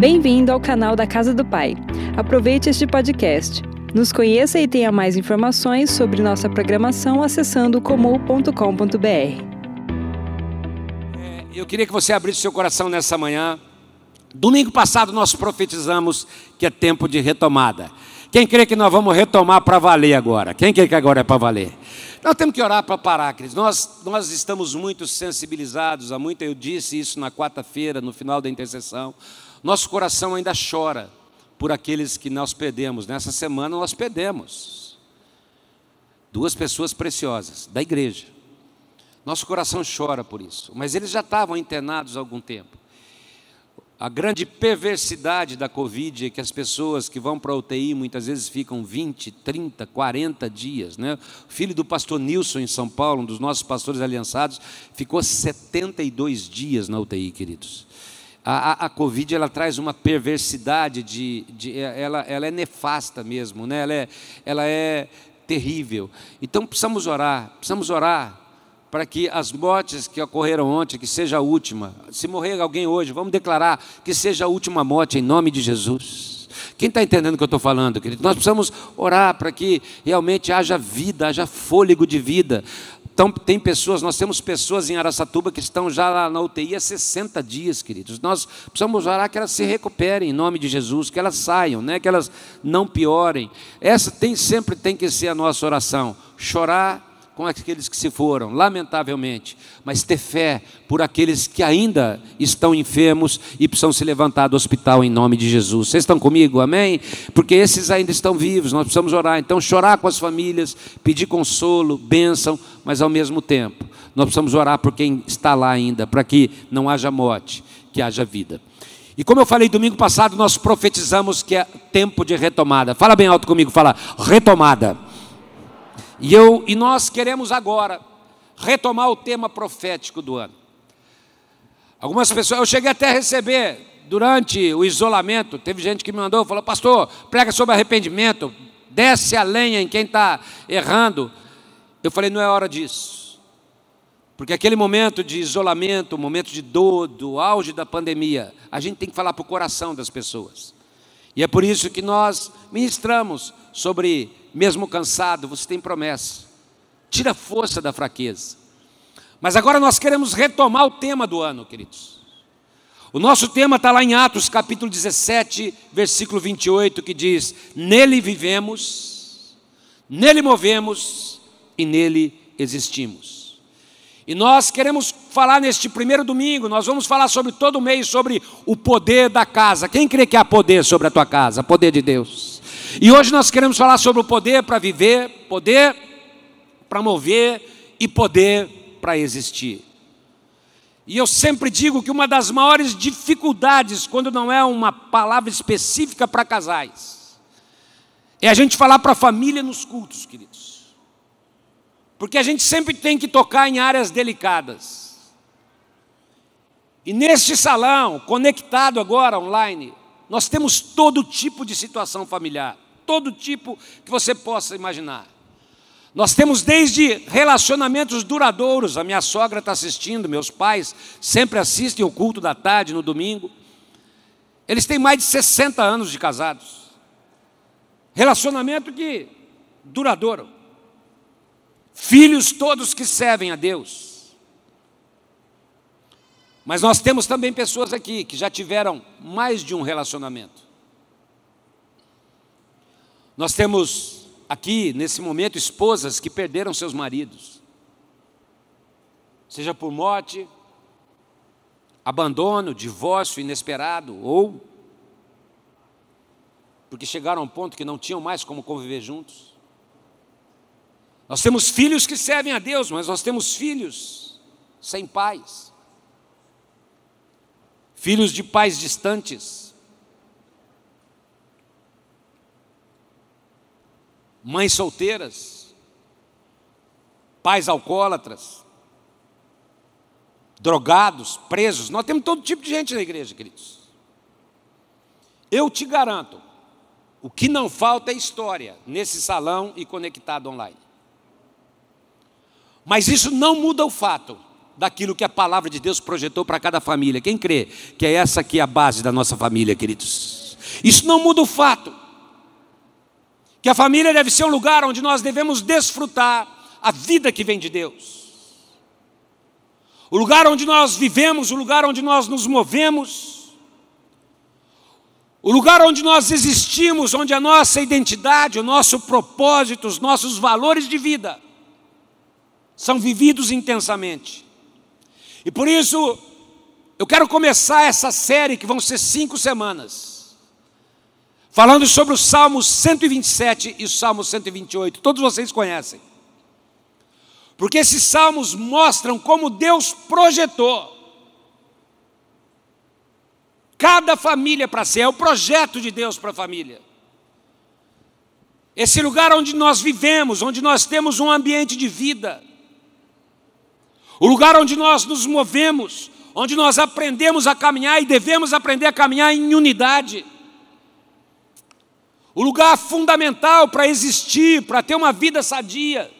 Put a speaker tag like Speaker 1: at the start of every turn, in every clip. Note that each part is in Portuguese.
Speaker 1: Bem-vindo ao canal da Casa do Pai. Aproveite este podcast. Nos conheça e tenha mais informações sobre nossa programação acessando comum.com.br.
Speaker 2: É, eu queria que você abrisse seu coração nessa manhã. Domingo passado nós profetizamos que é tempo de retomada. Quem crê que nós vamos retomar para valer agora? Quem crê que agora é para valer? Nós temos que orar para parar, queridos. Nós, nós estamos muito sensibilizados, há muito eu disse isso na quarta-feira, no final da intercessão. Nosso coração ainda chora por aqueles que nós perdemos. Nessa semana nós perdemos duas pessoas preciosas da igreja. Nosso coração chora por isso, mas eles já estavam internados há algum tempo. A grande perversidade da Covid é que as pessoas que vão para a UTI muitas vezes ficam 20, 30, 40 dias. Né? O filho do pastor Nilson, em São Paulo, um dos nossos pastores aliançados, ficou 72 dias na UTI, queridos. A, a, a, Covid ela traz uma perversidade de, de ela, ela é nefasta mesmo, né? ela, é, ela é terrível. Então precisamos orar, precisamos orar para que as mortes que ocorreram ontem, que seja a última. Se morrer alguém hoje, vamos declarar que seja a última morte em nome de Jesus. Quem está entendendo o que eu estou falando, querido? Nós precisamos orar para que realmente haja vida, haja fôlego de vida. Então, tem pessoas, nós temos pessoas em Araçatuba que estão já lá na UTI há 60 dias, queridos. Nós precisamos orar que elas se recuperem em nome de Jesus, que elas saiam, né? que elas não piorem. Essa tem sempre tem que ser a nossa oração. Chorar com aqueles que se foram, lamentavelmente, mas ter fé por aqueles que ainda estão enfermos e precisam se levantar do hospital em nome de Jesus. Vocês estão comigo? Amém? Porque esses ainda estão vivos, nós precisamos orar. Então, chorar com as famílias, pedir consolo, bênção, mas ao mesmo tempo, nós precisamos orar por quem está lá ainda, para que não haja morte, que haja vida. E como eu falei domingo passado, nós profetizamos que é tempo de retomada. Fala bem alto comigo, fala retomada. E, eu, e nós queremos agora retomar o tema profético do ano. Algumas pessoas, eu cheguei até a receber durante o isolamento, teve gente que me mandou, falou, pastor, prega sobre arrependimento, desce a lenha em quem está errando. Eu falei, não é hora disso. Porque aquele momento de isolamento, momento de dor, do auge da pandemia, a gente tem que falar para o coração das pessoas. E é por isso que nós ministramos sobre mesmo cansado, você tem promessa. Tira força da fraqueza. Mas agora nós queremos retomar o tema do ano, queridos. O nosso tema está lá em Atos capítulo 17, versículo 28, que diz: Nele vivemos, nele movemos e nele existimos. E nós queremos falar neste primeiro domingo, nós vamos falar sobre todo o mês sobre o poder da casa. Quem crê que há poder sobre a tua casa? Poder de Deus. E hoje nós queremos falar sobre o poder para viver, poder para mover e poder para existir. E eu sempre digo que uma das maiores dificuldades, quando não é uma palavra específica para casais, é a gente falar para a família nos cultos, queridos. Porque a gente sempre tem que tocar em áreas delicadas. E neste salão, conectado agora online, nós temos todo tipo de situação familiar, todo tipo que você possa imaginar. Nós temos desde relacionamentos duradouros, a minha sogra está assistindo, meus pais sempre assistem o culto da tarde no domingo. Eles têm mais de 60 anos de casados. Relacionamento que duradouro. Filhos todos que servem a Deus. Mas nós temos também pessoas aqui que já tiveram mais de um relacionamento. Nós temos aqui, nesse momento, esposas que perderam seus maridos, seja por morte, abandono, divórcio inesperado, ou porque chegaram a um ponto que não tinham mais como conviver juntos. Nós temos filhos que servem a Deus, mas nós temos filhos sem pais filhos de pais distantes, mães solteiras, pais alcoólatras, drogados, presos. Nós temos todo tipo de gente na igreja, queridos. Eu te garanto, o que não falta é história nesse salão e conectado online. Mas isso não muda o fato daquilo que a palavra de Deus projetou para cada família. Quem crê que é essa aqui a base da nossa família, queridos? Isso não muda o fato que a família deve ser um lugar onde nós devemos desfrutar a vida que vem de Deus. O lugar onde nós vivemos, o lugar onde nós nos movemos, o lugar onde nós existimos, onde a nossa identidade, o nosso propósito, os nossos valores de vida são vividos intensamente. E por isso, eu quero começar essa série, que vão ser cinco semanas, falando sobre os Salmos 127 e o Salmo 128. Todos vocês conhecem. Porque esses salmos mostram como Deus projetou cada família para ser, é o projeto de Deus para a família. Esse lugar onde nós vivemos, onde nós temos um ambiente de vida, o lugar onde nós nos movemos, onde nós aprendemos a caminhar e devemos aprender a caminhar em unidade. O lugar fundamental para existir, para ter uma vida sadia,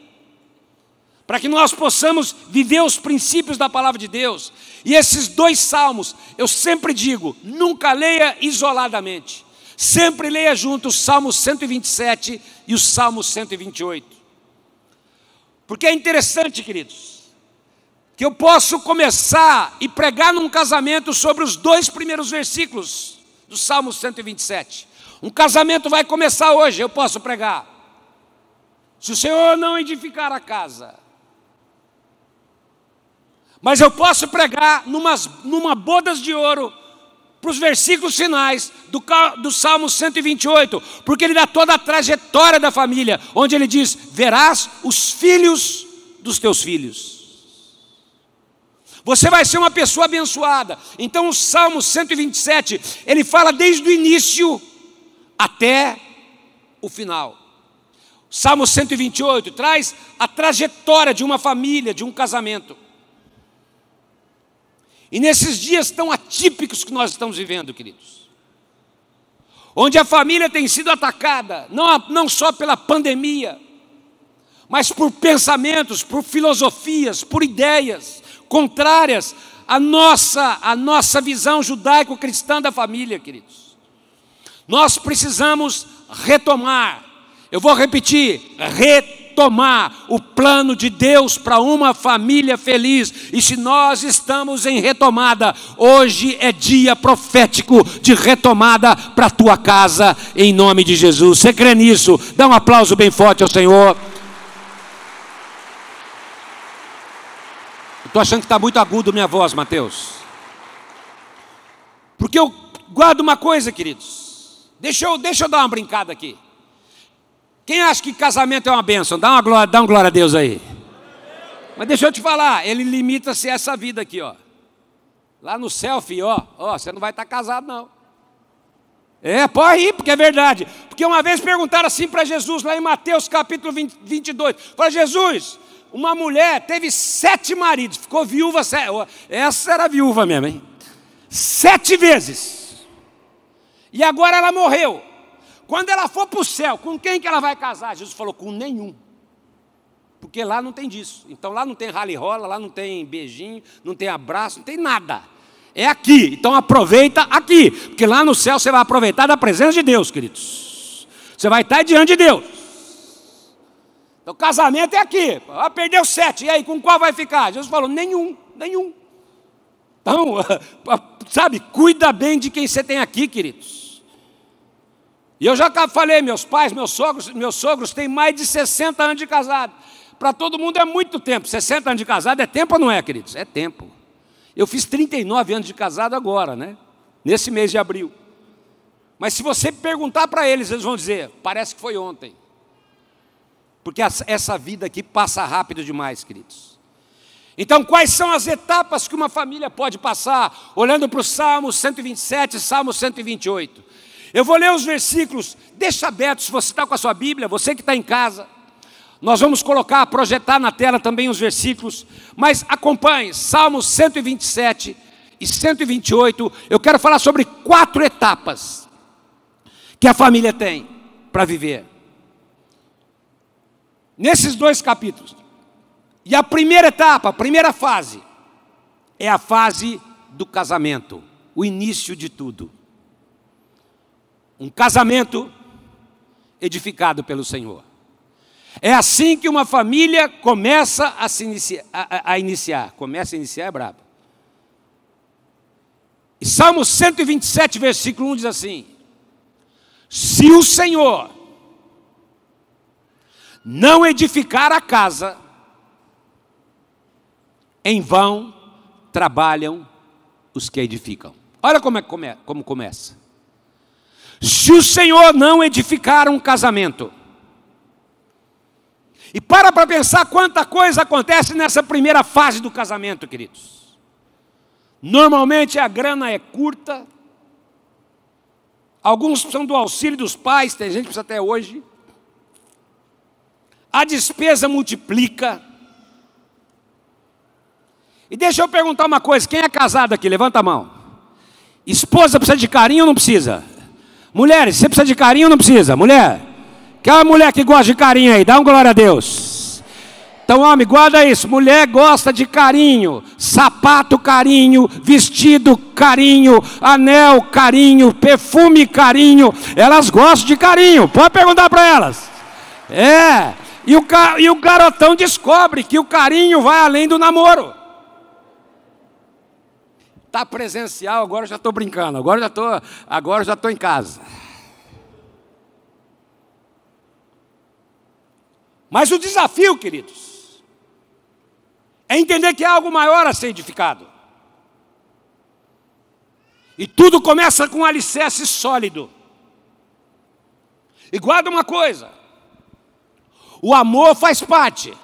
Speaker 2: para que nós possamos viver os princípios da palavra de Deus. E esses dois salmos, eu sempre digo, nunca leia isoladamente. Sempre leia junto o Salmo 127 e o Salmo 128. Porque é interessante, queridos que eu posso começar e pregar num casamento sobre os dois primeiros versículos do Salmo 127. Um casamento vai começar hoje, eu posso pregar. Se o Senhor não edificar a casa, mas eu posso pregar numas, numa bodas de ouro para os versículos finais do, do Salmo 128, porque ele dá toda a trajetória da família, onde ele diz: Verás os filhos dos teus filhos. Você vai ser uma pessoa abençoada. Então o Salmo 127, ele fala desde o início até o final. O Salmo 128 traz a trajetória de uma família, de um casamento. E nesses dias tão atípicos que nós estamos vivendo, queridos, onde a família tem sido atacada, não, não só pela pandemia, mas por pensamentos, por filosofias, por ideias, contrárias à nossa, à nossa visão judaico-cristã da família, queridos. Nós precisamos retomar, eu vou repetir, retomar o plano de Deus para uma família feliz. E se nós estamos em retomada, hoje é dia profético de retomada para a tua casa, em nome de Jesus. Você crê nisso? Dá um aplauso bem forte ao Senhor. Estou achando que está muito agudo minha voz, Mateus. Porque eu guardo uma coisa, queridos. Deixa eu, deixa eu dar uma brincada aqui. Quem acha que casamento é uma bênção? Dá uma glória, dá uma glória a Deus aí. Mas deixa eu te falar, ele limita-se a essa vida aqui, ó. Lá no selfie, ó, ó, você não vai estar tá casado, não. É, pode ir, porque é verdade. Porque uma vez perguntaram assim para Jesus, lá em Mateus capítulo 20, 22. Fala, Jesus, uma mulher teve sete maridos, ficou viúva, essa era viúva mesmo, hein? Sete vezes. E agora ela morreu. Quando ela for para o céu, com quem que ela vai casar? Jesus falou, com nenhum. Porque lá não tem disso. Então lá não tem rally rola, lá não tem beijinho, não tem abraço, não tem nada. É aqui. Então aproveita aqui. Porque lá no céu você vai aproveitar da presença de Deus, queridos. Você vai estar diante de Deus. Então, casamento é aqui. Ah, perdeu sete. E aí, com qual vai ficar? Jesus falou: nenhum, nenhum. Então, sabe, cuida bem de quem você tem aqui, queridos. E eu já falei, meus pais, meus sogros, meus sogros têm mais de 60 anos de casado. Para todo mundo é muito tempo. 60 anos de casado é tempo ou não é, queridos? É tempo. Eu fiz 39 anos de casado agora, né? Nesse mês de abril. Mas se você perguntar para eles, eles vão dizer: parece que foi ontem. Porque essa vida aqui passa rápido demais, queridos. Então, quais são as etapas que uma família pode passar? Olhando para o Salmo 127, Salmo 128. Eu vou ler os versículos, deixa aberto se você está com a sua Bíblia, você que está em casa. Nós vamos colocar, projetar na tela também os versículos, mas acompanhe, Salmo 127 e 128. Eu quero falar sobre quatro etapas que a família tem para viver nesses dois capítulos. E a primeira etapa, a primeira fase, é a fase do casamento, o início de tudo. Um casamento edificado pelo Senhor. É assim que uma família começa a, se inicia, a, a iniciar. Começa a iniciar é brabo. E Salmo 127, versículo 1 diz assim: Se o Senhor não edificar a casa, em vão trabalham os que edificam. Olha como, é, como, como começa. Se o Senhor não edificar um casamento, e para para pensar quanta coisa acontece nessa primeira fase do casamento, queridos. Normalmente a grana é curta, alguns precisam do auxílio dos pais, tem gente que precisa até hoje. A despesa multiplica. E deixa eu perguntar uma coisa: quem é casado aqui? Levanta a mão. Esposa precisa de carinho ou não precisa? Mulheres, você precisa de carinho ou não precisa? Mulher? Aquela mulher que gosta de carinho aí, dá um glória a Deus. Então, homem, guarda isso. Mulher gosta de carinho, sapato carinho, vestido carinho, anel carinho, perfume carinho. Elas gostam de carinho. Pode perguntar para elas. É. E o, e o garotão descobre que o carinho vai além do namoro. Tá presencial, agora já estou brincando. Agora já estou, agora já estou em casa. Mas o desafio, queridos, é entender que há algo maior a ser edificado. E tudo começa com um alicerce sólido. E guarda uma coisa: o amor faz parte,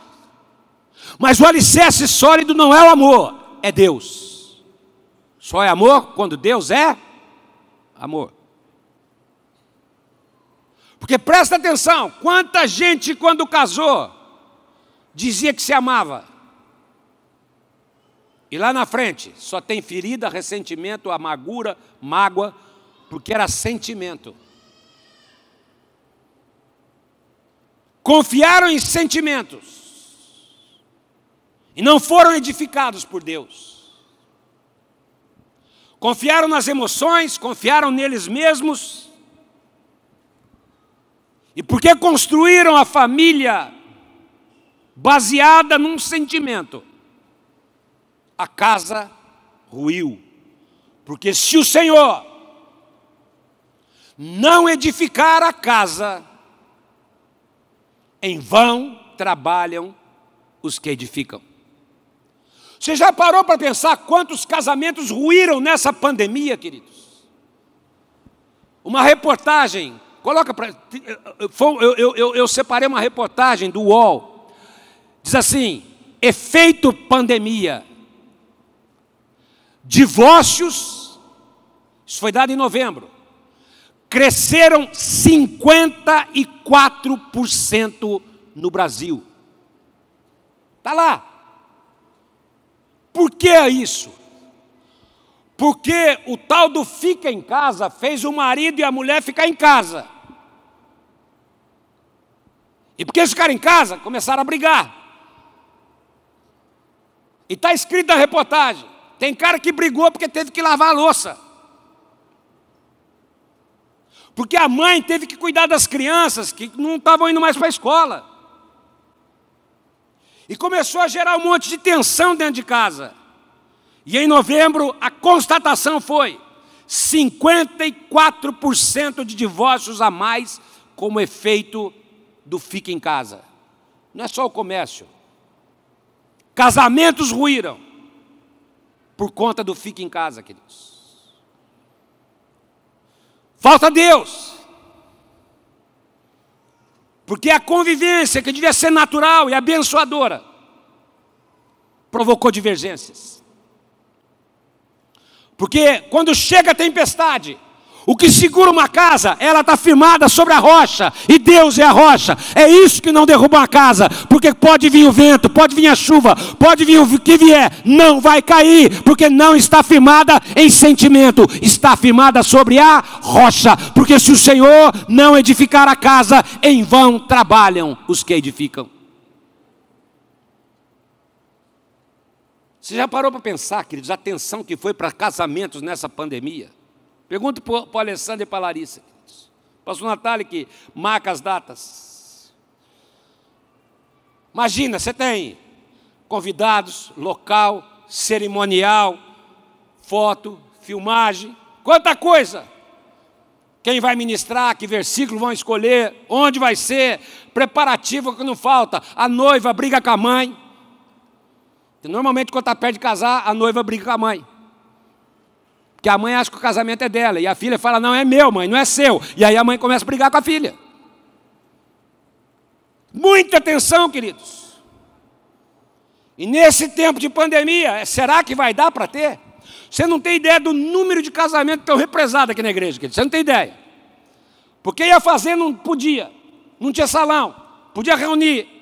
Speaker 2: mas o alicerce sólido não é o amor, é Deus. Só é amor quando Deus é amor. Porque presta atenção, quanta gente quando casou dizia que se amava. E lá na frente só tem ferida, ressentimento, amargura, mágoa, porque era sentimento. Confiaram em sentimentos e não foram edificados por Deus. Confiaram nas emoções, confiaram neles mesmos e porque construíram a família baseada num sentimento, a casa ruiu. Porque se o Senhor não edificar a casa, em vão trabalham os que edificam. Você já parou para pensar quantos casamentos ruíram nessa pandemia, queridos? Uma reportagem Coloca para. Eu, eu, eu, eu separei uma reportagem do UOL. Diz assim: efeito pandemia. Divórcios, isso foi dado em novembro, cresceram 54% no Brasil. Está lá. Por que isso? Porque o tal do fica em casa fez o marido e a mulher ficar em casa. E porque eles ficaram em casa, começaram a brigar. E está escrito na reportagem: tem cara que brigou porque teve que lavar a louça. Porque a mãe teve que cuidar das crianças que não estavam indo mais para a escola. E começou a gerar um monte de tensão dentro de casa. E em novembro a constatação foi 54% de divórcios a mais como efeito do fica em casa. Não é só o comércio. Casamentos ruíram por conta do fica em casa, queridos. Falta Deus. Porque a convivência, que devia ser natural e abençoadora, provocou divergências. Porque quando chega a tempestade, o que segura uma casa, ela está firmada sobre a rocha, e Deus é a rocha. É isso que não derruba uma casa, porque pode vir o vento, pode vir a chuva, pode vir o que vier, não vai cair, porque não está firmada em sentimento, está firmada sobre a rocha. Porque se o Senhor não edificar a casa, em vão trabalham os que edificam. Você já parou para pensar, queridos, a atenção que foi para casamentos nessa pandemia? Pergunta para o Alessandro e para a Larissa. Pastor Natália que marca as datas. Imagina, você tem convidados, local, cerimonial, foto, filmagem, quanta coisa. Quem vai ministrar, que versículo vão escolher, onde vai ser, preparativo que não falta. A noiva briga com a mãe. Normalmente, quando está perto de casar, a noiva briga com a mãe. Porque a mãe acha que o casamento é dela. E a filha fala: Não, é meu, mãe, não é seu. E aí a mãe começa a brigar com a filha. Muita atenção, queridos. E nesse tempo de pandemia, será que vai dar para ter? Você não tem ideia do número de casamentos que estão represados aqui na igreja, querido. Você não tem ideia. Porque ia fazer, não podia. Não tinha salão. Podia reunir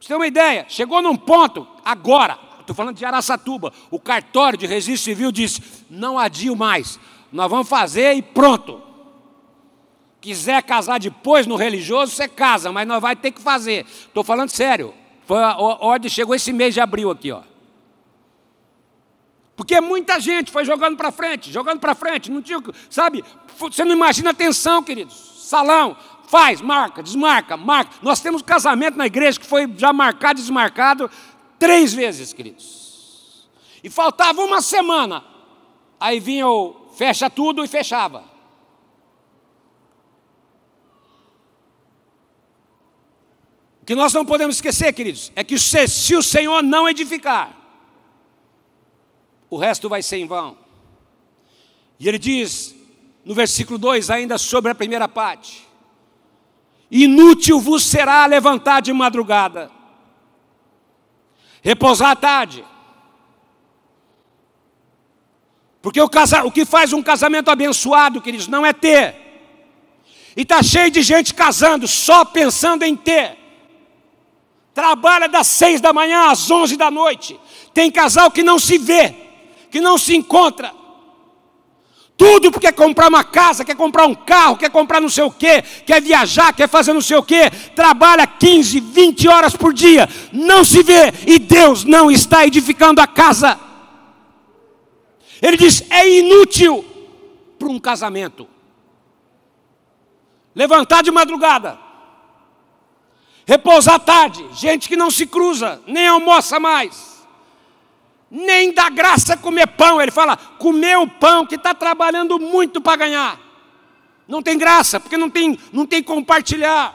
Speaker 2: você tem uma ideia? Chegou num ponto, agora, estou falando de Araçatuba, o cartório de registro civil disse: não adio mais, nós vamos fazer e pronto. Quiser casar depois no religioso, você casa, mas nós vai ter que fazer. Estou falando sério. Foi a ordem chegou esse mês de abril aqui, ó. Porque muita gente foi jogando para frente, jogando para frente, não tinha, sabe? Você não imagina a tensão, queridos. Salão, Faz, marca, desmarca, marca. Nós temos casamento na igreja que foi já marcado desmarcado três vezes, queridos. E faltava uma semana. Aí vinha o fecha tudo e fechava. O que nós não podemos esquecer, queridos, é que se, o Senhor não edificar, o resto vai ser em vão. E ele diz no versículo 2, ainda sobre a primeira parte: Inútil vos será levantar de madrugada, repousar à tarde. Porque o, casa, o que faz um casamento abençoado, queridos, não é ter. E está cheio de gente casando só pensando em ter. Trabalha das seis da manhã às onze da noite. Tem casal que não se vê, que não se encontra. Tudo porque quer comprar uma casa, quer comprar um carro, quer comprar não sei o quê, quer viajar, quer fazer não sei o quê, trabalha 15, 20 horas por dia, não se vê e Deus não está edificando a casa. Ele diz: é inútil para um casamento. Levantar de madrugada, repousar tarde, gente que não se cruza, nem almoça mais nem dá graça comer pão. Ele fala, comer o pão que está trabalhando muito para ganhar. Não tem graça, porque não tem, não tem compartilhar.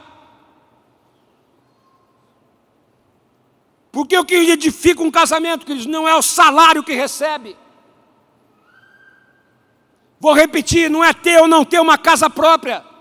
Speaker 2: Porque o que edifica um casamento, queridos, não é o salário que recebe. Vou repetir, não é ter ou não ter uma casa própria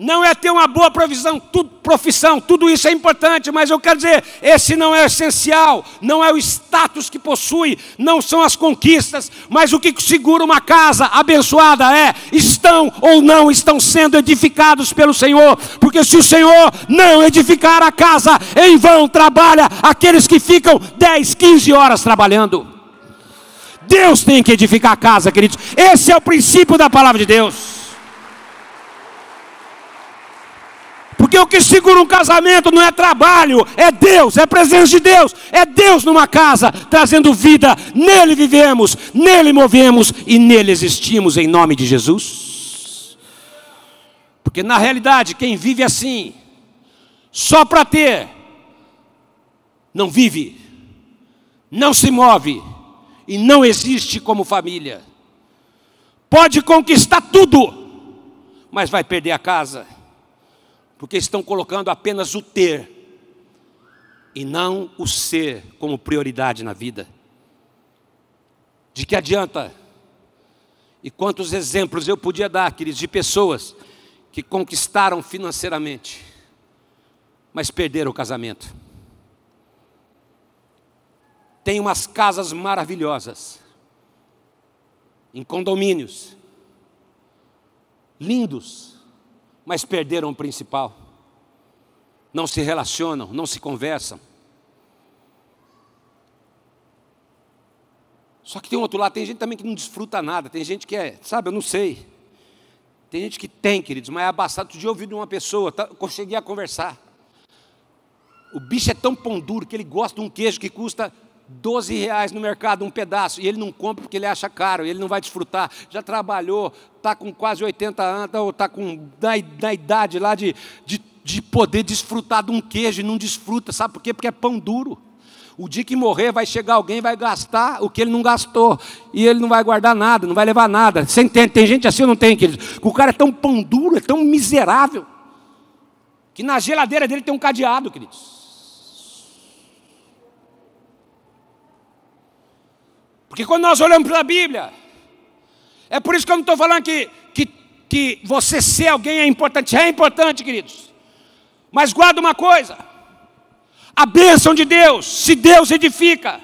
Speaker 2: não é ter uma boa provisão, tudo, profissão, tudo isso é importante, mas eu quero dizer, esse não é essencial, não é o status que possui, não são as conquistas, mas o que segura uma casa abençoada é, estão ou não estão sendo edificados pelo Senhor, porque se o Senhor não edificar a casa, em vão trabalha aqueles que ficam 10, 15 horas trabalhando. Deus tem que edificar a casa, queridos, esse é o princípio da palavra de Deus. Porque o que segura um casamento não é trabalho, é Deus, é presença de Deus, é Deus numa casa, trazendo vida. Nele vivemos, nele movemos e nele existimos em nome de Jesus. Porque na realidade, quem vive assim, só para ter, não vive, não se move e não existe como família. Pode conquistar tudo, mas vai perder a casa porque estão colocando apenas o ter e não o ser como prioridade na vida. De que adianta? E quantos exemplos eu podia dar, queridos, de pessoas que conquistaram financeiramente, mas perderam o casamento. Tem umas casas maravilhosas, em condomínios, lindos, mas perderam o principal. Não se relacionam, não se conversam. Só que tem outro lado, tem gente também que não desfruta nada, tem gente que é, sabe, eu não sei. Tem gente que tem, queridos, mas é abastado. Outro dia eu ouvi de uma pessoa, tá, cheguei a conversar. O bicho é tão pão duro que ele gosta de um queijo que custa 12 reais no mercado, um pedaço, e ele não compra porque ele acha caro, ele não vai desfrutar. Já trabalhou, está com quase 80 anos, ou está com na, na, idade lá de, de, de poder desfrutar de um queijo e não desfruta. Sabe por quê? Porque é pão duro. O dia que morrer, vai chegar alguém vai gastar o que ele não gastou. E ele não vai guardar nada, não vai levar nada. Você entende? Tem gente assim ou não tem, querido? O cara é tão pão duro, é tão miserável, que na geladeira dele tem um cadeado, queridos. Porque quando nós olhamos para a Bíblia, é por isso que eu não estou falando que, que, que você ser alguém é importante. É importante, queridos. Mas guarda uma coisa: a bênção de Deus, se Deus edifica,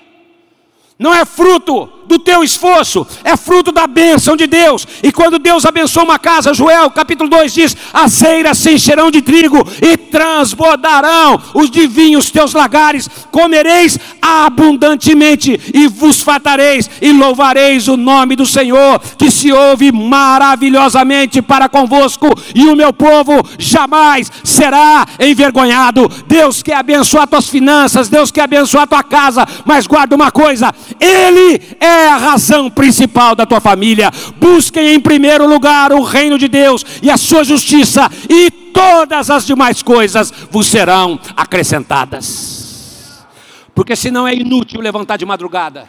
Speaker 2: não é fruto do teu esforço, é fruto da bênção de Deus. E quando Deus abençoa uma casa, Joel capítulo 2 diz: As eiras se encherão de trigo e transbordarão os de vinho os teus lagares, comereis abundantemente e vos fartareis e louvareis o nome do Senhor, que se ouve maravilhosamente para convosco, e o meu povo jamais será envergonhado. Deus quer abençoar tuas finanças, Deus quer abençoar tua casa, mas guarda uma coisa: Ele é a razão principal da tua família. Busquem em primeiro lugar o reino de Deus e a sua justiça, e todas as demais coisas vos serão acrescentadas. Porque senão é inútil levantar de madrugada.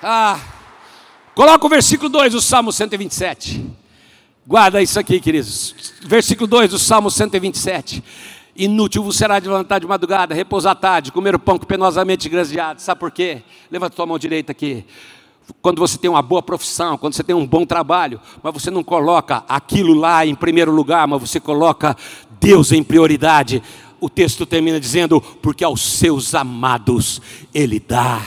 Speaker 2: Ah, coloca o versículo 2 do Salmo 127. Guarda isso aqui, queridos. Versículo 2 do Salmo 127. Inútil vos será de levantar de madrugada, repousar à tarde, comer o pão penosamente graseado. Sabe por quê? Levanta tua mão direita aqui. Quando você tem uma boa profissão, quando você tem um bom trabalho, mas você não coloca aquilo lá em primeiro lugar, mas você coloca Deus em prioridade. O texto termina dizendo: Porque aos seus amados Ele dá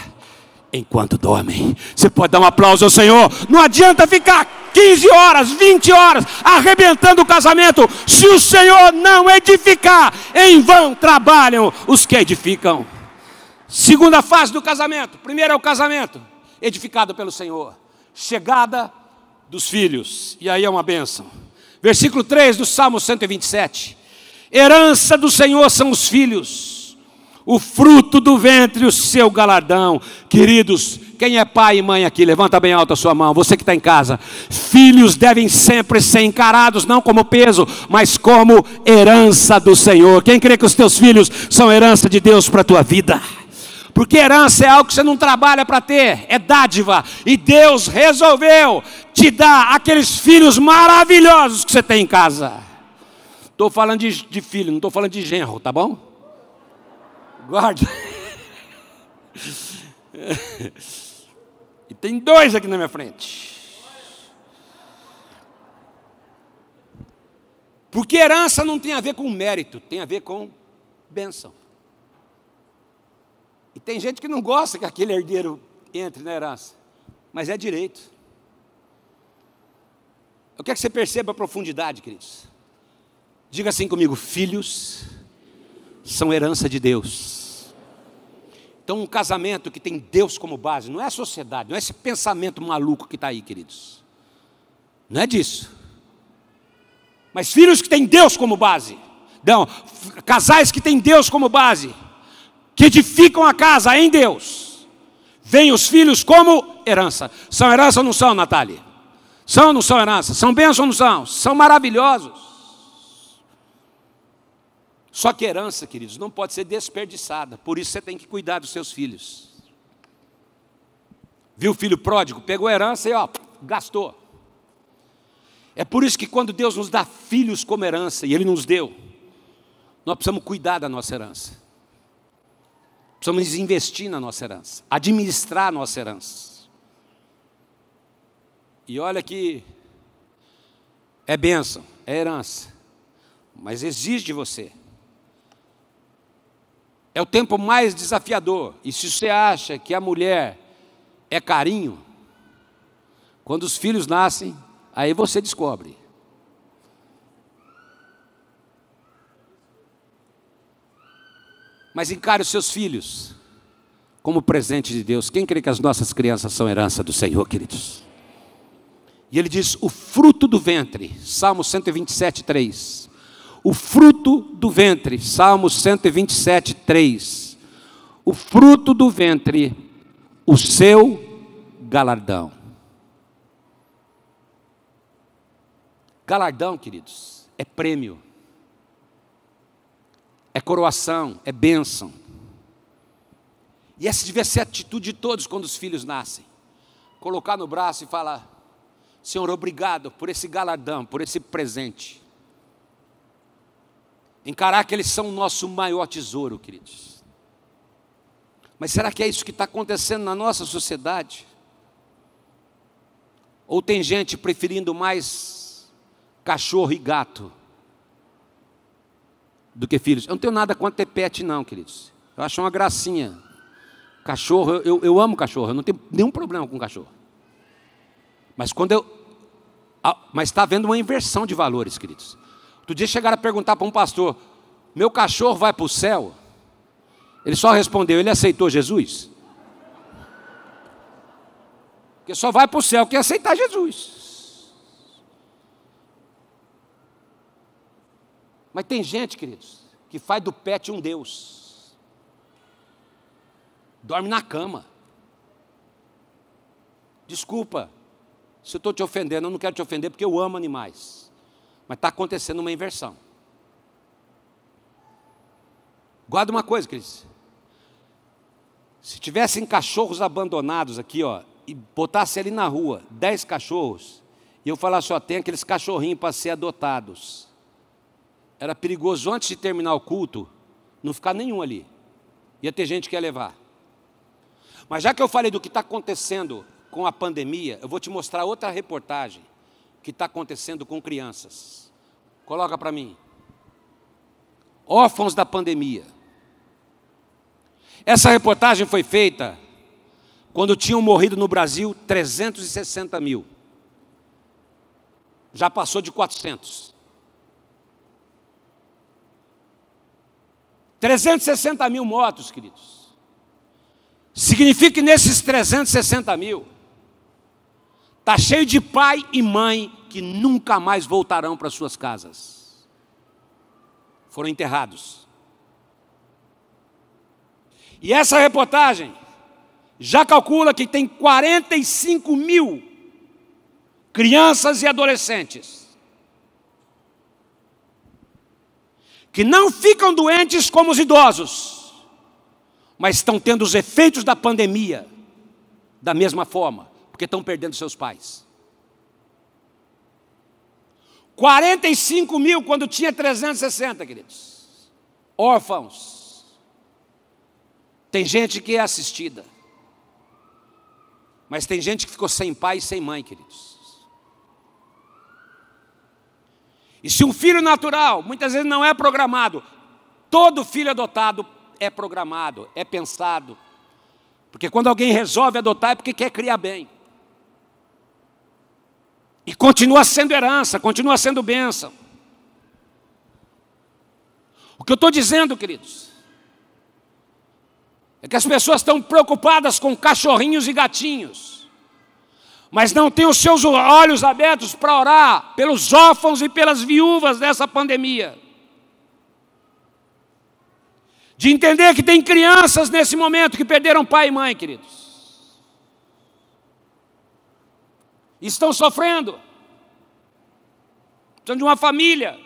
Speaker 2: enquanto dormem. Você pode dar um aplauso ao Senhor. Não adianta ficar 15 horas, 20 horas arrebentando o casamento. Se o Senhor não edificar, em vão trabalham os que edificam. Segunda fase do casamento. Primeiro é o casamento, edificado pelo Senhor. Chegada dos filhos. E aí é uma bênção. Versículo 3 do Salmo 127. Herança do Senhor são os filhos o fruto do ventre, o seu galardão. Queridos, quem é pai e mãe aqui, levanta bem alto a sua mão, você que está em casa. Filhos devem sempre ser encarados, não como peso, mas como herança do Senhor. Quem crê que os teus filhos são herança de Deus para a tua vida? Porque herança é algo que você não trabalha para ter, é dádiva. E Deus resolveu te dar aqueles filhos maravilhosos que você tem em casa. Estou falando de, de filho, não estou falando de genro, tá bom? Guarda. E tem dois aqui na minha frente. Porque herança não tem a ver com mérito, tem a ver com bênção. E tem gente que não gosta que aquele herdeiro entre na herança, mas é direito. Eu quero que você perceba a profundidade, queridos. Diga assim comigo: filhos são herança de Deus. Então, um casamento que tem Deus como base, não é a sociedade, não é esse pensamento maluco que está aí, queridos. Não é disso. Mas filhos que têm Deus como base. Não, casais que têm Deus como base, que edificam a casa em Deus. Vêm os filhos como herança. São herança ou não são, Natália? São ou não são herança? São bênçãos ou não são? São maravilhosos. Só que herança, queridos, não pode ser desperdiçada. Por isso você tem que cuidar dos seus filhos. Viu o filho pródigo? Pegou a herança e ó, gastou. É por isso que quando Deus nos dá filhos como herança, e Ele nos deu, nós precisamos cuidar da nossa herança. Precisamos investir na nossa herança, administrar a nossa herança. E olha que é bênção, é herança, mas exige de você é o tempo mais desafiador. E se você acha que a mulher é carinho, quando os filhos nascem, aí você descobre. Mas encare os seus filhos como presente de Deus. Quem crê que as nossas crianças são herança do Senhor, queridos? E ele diz: o fruto do ventre, Salmo 127, 3. O fruto do ventre, Salmo 127, 3. O fruto do ventre, o seu galardão. Galardão, queridos, é prêmio, é coroação, é bênção. E essa devia ser a atitude de todos quando os filhos nascem. Colocar no braço e falar: Senhor, obrigado por esse galardão, por esse presente. Encarar que eles são o nosso maior tesouro, queridos. Mas será que é isso que está acontecendo na nossa sociedade? Ou tem gente preferindo mais cachorro e gato do que filhos. Eu não tenho nada contra ter pet, não, queridos. Eu acho uma gracinha. Cachorro, eu, eu amo cachorro, eu não tenho nenhum problema com cachorro. Mas quando eu. Mas está havendo uma inversão de valores, queridos. Outro dia chegaram a perguntar para um pastor: meu cachorro vai para o céu? Ele só respondeu: ele aceitou Jesus? Porque só vai para o céu quem aceitar Jesus. Mas tem gente, queridos, que faz do pet um Deus. Dorme na cama. Desculpa se eu estou te ofendendo, eu não quero te ofender porque eu amo animais. Mas está acontecendo uma inversão. Guarda uma coisa, queridos. Se tivessem cachorros abandonados aqui, ó, e botasse ali na rua dez cachorros, e eu falasse, ó, tem aqueles cachorrinhos para ser adotados era perigoso antes de terminar o culto, não ficar nenhum ali. Ia ter gente que ia levar. Mas já que eu falei do que está acontecendo com a pandemia, eu vou te mostrar outra reportagem que está acontecendo com crianças. Coloca para mim. Órfãos da pandemia. Essa reportagem foi feita quando tinham morrido no Brasil 360 mil. Já passou de 400. 360 mil mortos, queridos. Significa que nesses 360 mil, está cheio de pai e mãe que nunca mais voltarão para suas casas. Foram enterrados. E essa reportagem já calcula que tem 45 mil crianças e adolescentes que não ficam doentes como os idosos, mas estão tendo os efeitos da pandemia da mesma forma, porque estão perdendo seus pais. 45 mil quando tinha 360, queridos. Órfãos. Tem gente que é assistida. Mas tem gente que ficou sem pai e sem mãe, queridos. E se um filho natural, muitas vezes não é programado, todo filho adotado é programado, é pensado. Porque quando alguém resolve adotar é porque quer criar bem. E continua sendo herança, continua sendo bênção. O que eu estou dizendo, queridos, é que as pessoas estão preocupadas com cachorrinhos e gatinhos mas não tem os seus olhos abertos para orar pelos órfãos e pelas viúvas dessa pandemia. De entender que tem crianças nesse momento que perderam pai e mãe, queridos. Estão sofrendo. São de uma família.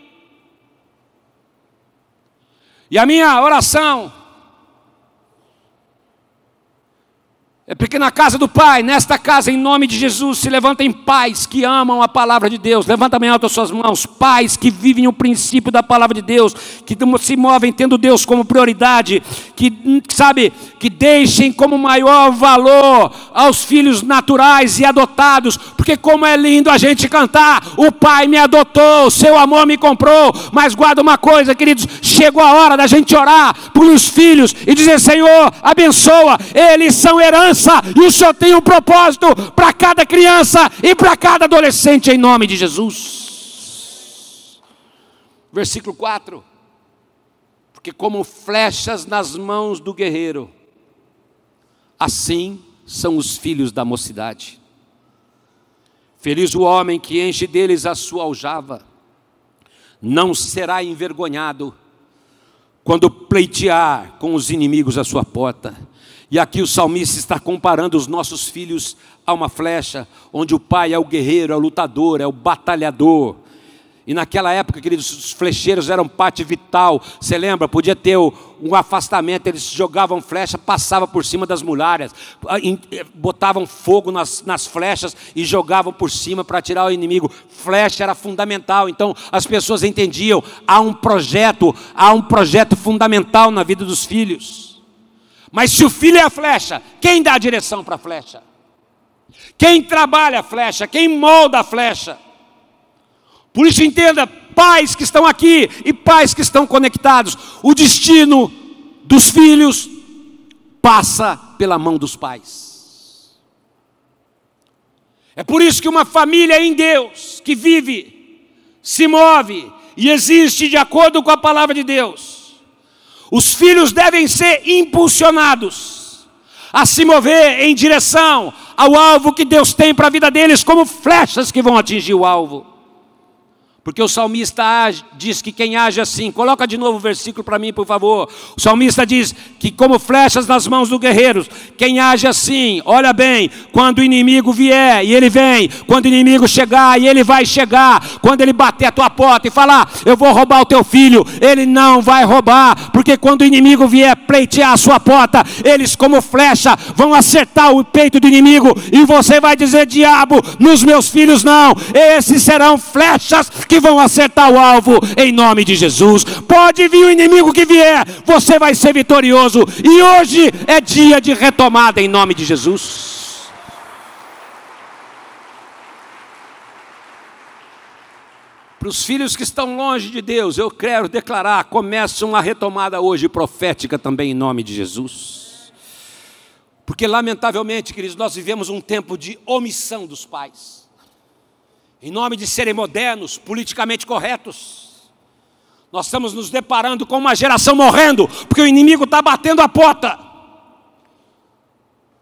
Speaker 2: E a minha oração É porque na casa do Pai, nesta casa, em nome de Jesus, se levantem pais que amam a palavra de Deus. Levanta bem alto as suas mãos. Pais que vivem o princípio da palavra de Deus, que se movem tendo Deus como prioridade, que, sabe, que deixem como maior valor aos filhos naturais e adotados, porque como é lindo a gente cantar, o Pai me adotou, seu amor me comprou. Mas guarda uma coisa, queridos, chegou a hora da gente orar pelos filhos e dizer: Senhor, abençoa, eles são herança criança, e o Senhor tem um propósito para cada criança e para cada adolescente, em nome de Jesus. Versículo 4: Porque como flechas nas mãos do guerreiro, assim são os filhos da mocidade. Feliz o homem que enche deles a sua aljava, não será envergonhado quando pleitear com os inimigos a sua porta. E aqui o salmista está comparando os nossos filhos a uma flecha, onde o pai é o guerreiro, é o lutador, é o batalhador. E naquela época, queridos, os flecheiros eram parte vital. Você lembra? Podia ter um afastamento, eles jogavam flecha, passavam por cima das muralhas, ah, eh, botavam fogo nas, nas flechas e jogavam por cima para tirar o inimigo. Flecha era fundamental. Então as pessoas entendiam: há um projeto, há um projeto fundamental na vida dos filhos. Mas se o filho é a flecha, quem dá a direção para a flecha? Quem trabalha a flecha? Quem molda a flecha? Por isso entenda, pais que estão aqui e pais que estão conectados, o destino dos filhos passa pela mão dos pais. É por isso que uma família em Deus, que vive, se move e existe de acordo com a palavra de Deus, os filhos devem ser impulsionados a se mover em direção ao alvo que Deus tem para a vida deles, como flechas que vão atingir o alvo. Porque o salmista diz que quem age assim, coloca de novo o versículo para mim, por favor. O salmista diz que, como flechas nas mãos do guerreiro, quem age assim, olha bem, quando o inimigo vier e ele vem, quando o inimigo chegar e ele vai chegar, quando ele bater a tua porta e falar, eu vou roubar o teu filho, ele não vai roubar, porque quando o inimigo vier pleitear a sua porta, eles, como flecha, vão acertar o peito do inimigo e você vai dizer, diabo, nos meus filhos não, esses serão flechas que vão acertar o alvo em nome de Jesus. Pode vir o inimigo que vier, você vai ser vitorioso. E hoje é dia de retomada em nome de Jesus. Para os filhos que estão longe de Deus, eu quero declarar: começa uma retomada hoje profética também em nome de Jesus. Porque, lamentavelmente, queridos, nós vivemos um tempo de omissão dos pais em nome de serem modernos, politicamente corretos. Nós estamos nos deparando com uma geração morrendo, porque o inimigo está batendo a porta.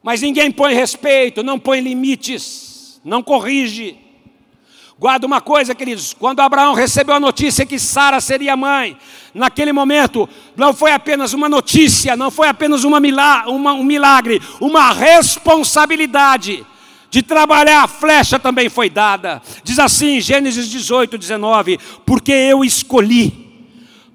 Speaker 2: Mas ninguém põe respeito, não põe limites, não corrige. Guarda uma coisa, queridos: quando Abraão recebeu a notícia que Sara seria mãe, naquele momento não foi apenas uma notícia, não foi apenas uma um milagre, uma responsabilidade de trabalhar a flecha também foi dada. Diz assim, Gênesis 18, 19: Porque eu escolhi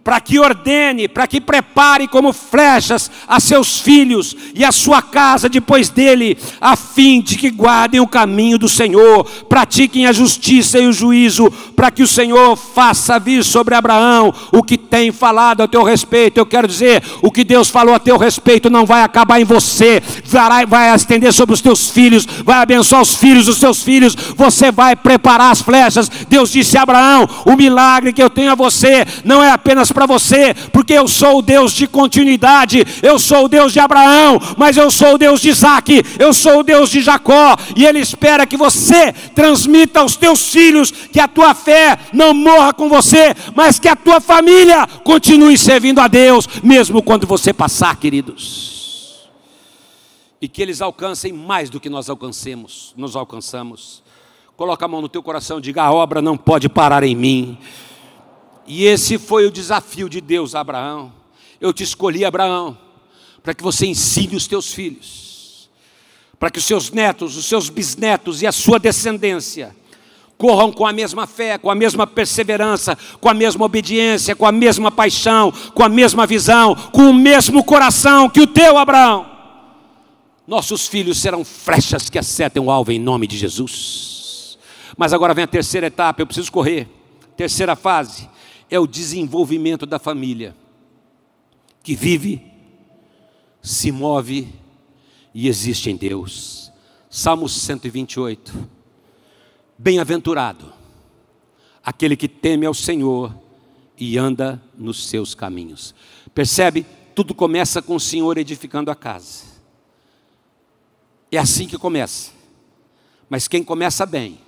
Speaker 2: para que ordene, para que prepare como flechas a seus filhos e a sua casa depois dele, a fim de que guardem o caminho do Senhor, pratiquem a justiça e o juízo, para que o Senhor faça vir sobre Abraão o que tem falado a teu respeito. Eu quero dizer, o que Deus falou a teu respeito não vai acabar em você, vai, vai estender sobre os teus filhos, vai abençoar os filhos dos seus filhos, você vai preparar as flechas. Deus disse a Abraão: o milagre que eu tenho a você não é apenas para você, porque eu sou o Deus de continuidade, eu sou o Deus de Abraão, mas eu sou o Deus de Isaac, eu sou o Deus de Jacó, e Ele espera que você transmita aos teus filhos que a tua fé não morra com você, mas que a tua família continue servindo a Deus, mesmo quando você passar, queridos. E que eles alcancem mais do que nós alcancemos, nos alcançamos. Coloca a mão no teu coração, diga: a obra não pode parar em mim. E esse foi o desafio de Deus a Abraão. Eu te escolhi, Abraão, para que você ensine os teus filhos, para que os seus netos, os seus bisnetos e a sua descendência corram com a mesma fé, com a mesma perseverança, com a mesma obediência, com a mesma paixão, com a mesma visão, com o mesmo coração que o teu, Abraão. Nossos filhos serão flechas que acertem o alvo em nome de Jesus. Mas agora vem a terceira etapa, eu preciso correr. Terceira fase é o desenvolvimento da família, que vive, se move e existe em Deus. Salmos 128. Bem-aventurado aquele que teme ao Senhor e anda nos seus caminhos. Percebe? Tudo começa com o Senhor edificando a casa. É assim que começa. Mas quem começa bem,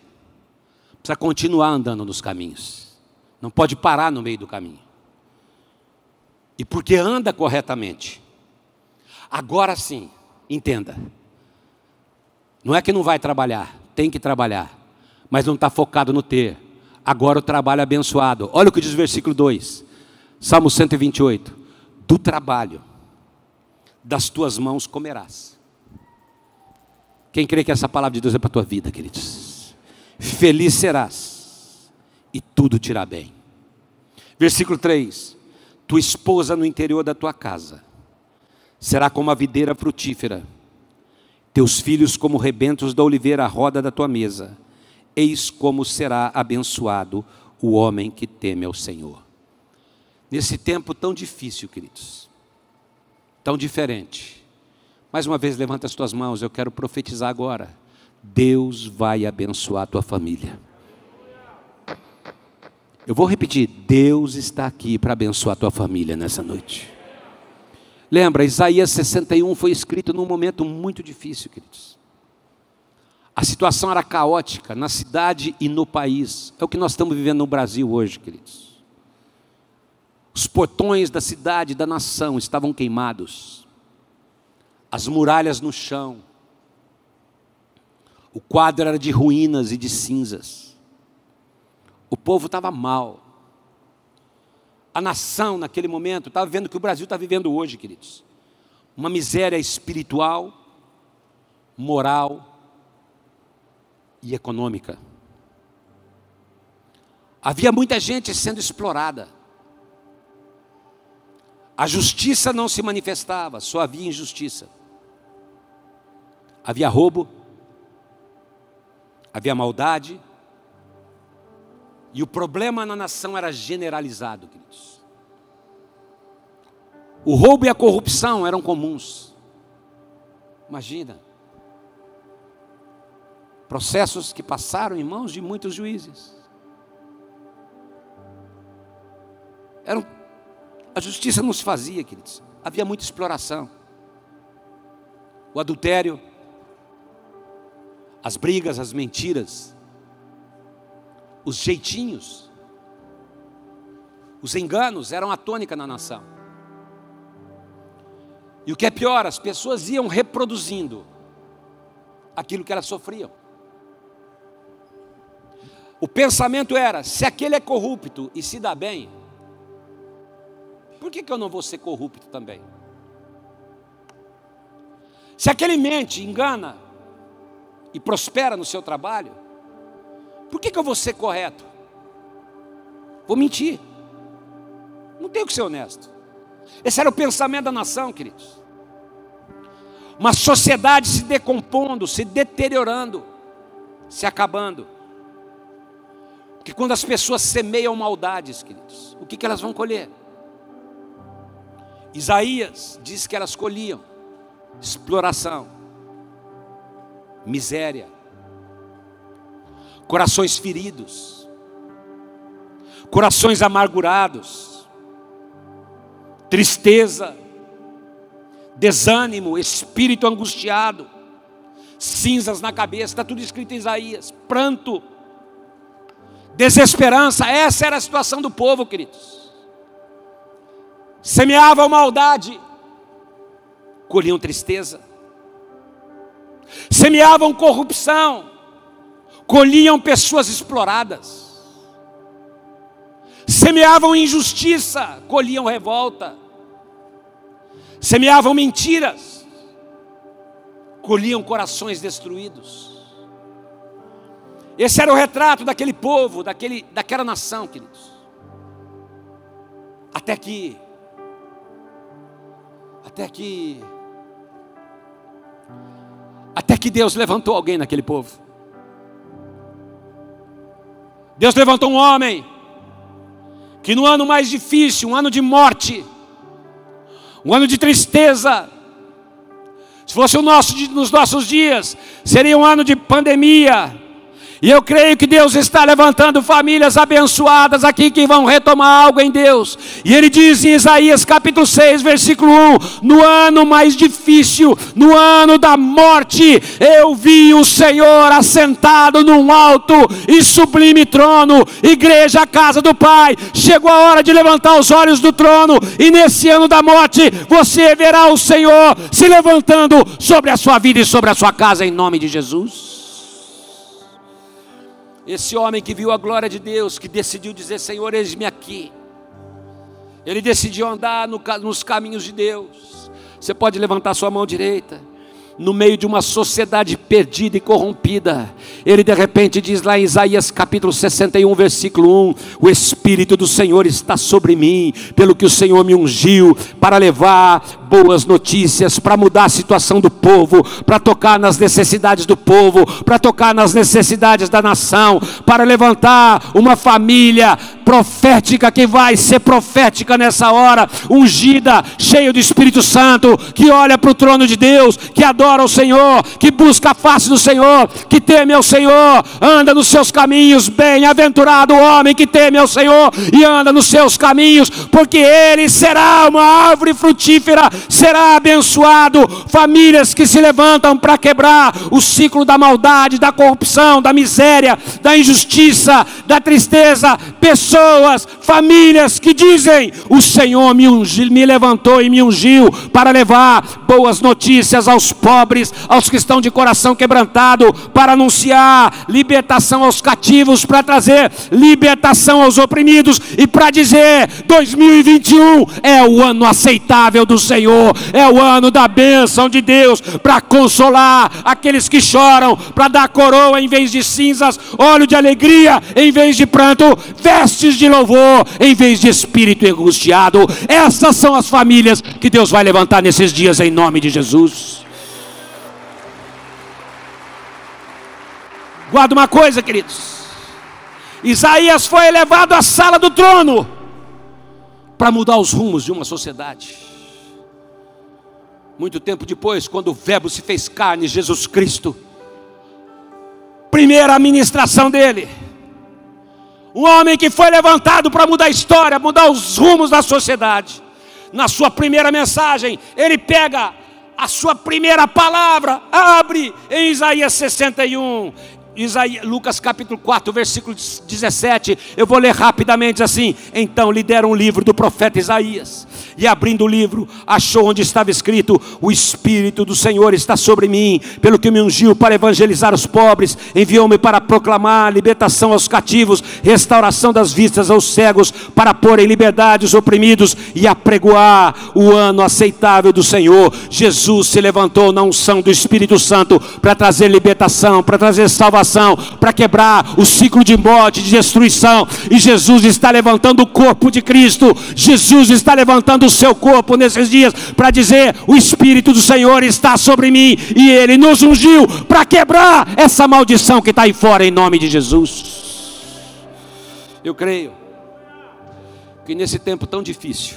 Speaker 2: precisa continuar andando nos caminhos. Não pode parar no meio do caminho. E porque anda corretamente. Agora sim, entenda. Não é que não vai trabalhar, tem que trabalhar. Mas não está focado no ter. Agora o trabalho é abençoado. Olha o que diz o versículo 2, Salmo 128. Do trabalho das tuas mãos comerás. Quem crê que essa palavra de Deus é para a tua vida, queridos? Feliz serás e tudo te irá bem. Versículo 3: Tua esposa no interior da tua casa será como a videira frutífera, teus filhos como rebentos da oliveira à roda da tua mesa. Eis como será abençoado o homem que teme ao Senhor. Nesse tempo tão difícil, queridos, tão diferente. Mais uma vez, levanta as tuas mãos, eu quero profetizar agora. Deus vai abençoar a tua família. Eu vou repetir: Deus está aqui para abençoar a tua família nessa noite. Lembra, Isaías 61 foi escrito num momento muito difícil, queridos. A situação era caótica na cidade e no país. É o que nós estamos vivendo no Brasil hoje, queridos. Os portões da cidade, da nação estavam queimados, as muralhas no chão, o quadro era de ruínas e de cinzas. O povo estava mal. A nação, naquele momento, estava vivendo o que o Brasil está vivendo hoje, queridos. Uma miséria espiritual, moral e econômica. Havia muita gente sendo explorada. A justiça não se manifestava, só havia injustiça. Havia roubo, havia maldade, e o problema na nação era generalizado, queridos. O roubo e a corrupção eram comuns. Imagina. Processos que passaram em mãos de muitos juízes. Eram, a justiça não se fazia, queridos. Havia muita exploração. O adultério, as brigas, as mentiras, os jeitinhos, os enganos eram a tônica na nação. E o que é pior, as pessoas iam reproduzindo aquilo que elas sofriam. O pensamento era: se aquele é corrupto e se dá bem, por que, que eu não vou ser corrupto também? Se aquele mente, engana e prospera no seu trabalho, por que, que eu vou ser correto? Vou mentir. Não tenho que ser honesto. Esse era o pensamento da nação, queridos. Uma sociedade se decompondo, se deteriorando, se acabando. Porque quando as pessoas semeiam maldades, queridos, o que, que elas vão colher? Isaías diz que elas colhiam exploração, miséria, corações feridos, corações amargurados, tristeza, desânimo, espírito angustiado, cinzas na cabeça, está tudo escrito em Isaías, pranto, desesperança, essa era a situação do povo, queridos. Semeavam maldade, colhiam tristeza, semeavam corrupção, colhiam pessoas exploradas, semeavam injustiça, colhiam revolta, semeavam mentiras, colhiam corações destruídos. Esse era o retrato daquele povo, daquele, daquela nação, queridos. Até que, até que, até que Deus levantou alguém naquele povo. Deus levantou um homem que no ano mais difícil, um ano de morte, um ano de tristeza, se fosse o nosso, nos nossos dias, seria um ano de pandemia, e eu creio que Deus está levantando famílias abençoadas aqui que vão retomar algo em Deus. E ele diz em Isaías capítulo 6, versículo 1: No ano mais difícil, no ano da morte, eu vi o Senhor assentado num alto e sublime trono, igreja, casa do Pai. Chegou a hora de levantar os olhos do trono, e nesse ano da morte, você verá o Senhor se levantando sobre a sua vida e sobre a sua casa, em nome de Jesus. Esse homem que viu a glória de Deus, que decidiu dizer: Senhor, eis-me aqui. Ele decidiu andar no, nos caminhos de Deus. Você pode levantar sua mão direita no meio de uma sociedade perdida e corrompida. Ele de repente diz lá em Isaías capítulo 61, versículo 1: O Espírito do Senhor está sobre mim, pelo que o Senhor me ungiu para levar boas notícias, para mudar a situação do povo, para tocar nas necessidades do povo, para tocar nas necessidades da nação, para levantar uma família profética que vai ser profética nessa hora, ungida, cheia do Espírito Santo, que olha para o trono de Deus, que adora o Senhor, que busca a face do Senhor, que teme ao Senhor, anda nos seus caminhos, bem-aventurado o homem que teme ao Senhor e anda nos seus caminhos, porque ele será uma árvore frutífera, será abençoado. Famílias que se levantam para quebrar o ciclo da maldade, da corrupção, da miséria, da injustiça, da tristeza, pessoas famílias que dizem: O Senhor me, ungi, me levantou e me ungiu para levar boas notícias aos pobres, aos que estão de coração quebrantado, para anunciar libertação aos cativos, para trazer libertação aos oprimidos e para dizer: 2021 é o ano aceitável do Senhor, é o ano da bênção de Deus para consolar aqueles que choram, para dar coroa em vez de cinzas, óleo de alegria em vez de pranto, veste de louvor em vez de espírito angustiado. Essas são as famílias que Deus vai levantar nesses dias em nome de Jesus. Guarda uma coisa, queridos. Isaías foi elevado à sala do trono para mudar os rumos de uma sociedade. Muito tempo depois, quando o Verbo se fez carne, Jesus Cristo, primeira administração dele, um homem que foi levantado para mudar a história, mudar os rumos da sociedade. Na sua primeira mensagem, ele pega a sua primeira palavra, abre em Isaías 61. Isaías, Lucas capítulo 4, versículo 17. Eu vou ler rapidamente assim. Então lhe deram um livro do profeta Isaías e abrindo o livro, achou onde estava escrito: O Espírito do Senhor está sobre mim, pelo que me ungiu para evangelizar os pobres, enviou-me para proclamar libertação aos cativos, restauração das vistas aos cegos, para pôr em liberdade os oprimidos e apregoar o ano aceitável do Senhor. Jesus se levantou na unção do Espírito Santo para trazer libertação, para trazer salvação, para quebrar o ciclo de morte, de destruição. E Jesus está levantando o corpo de Cristo. Jesus está levantando o seu corpo nesses dias para dizer: O Espírito do Senhor está sobre mim e Ele nos ungiu para quebrar essa maldição que está aí fora, em nome de Jesus. Eu creio que nesse tempo tão difícil,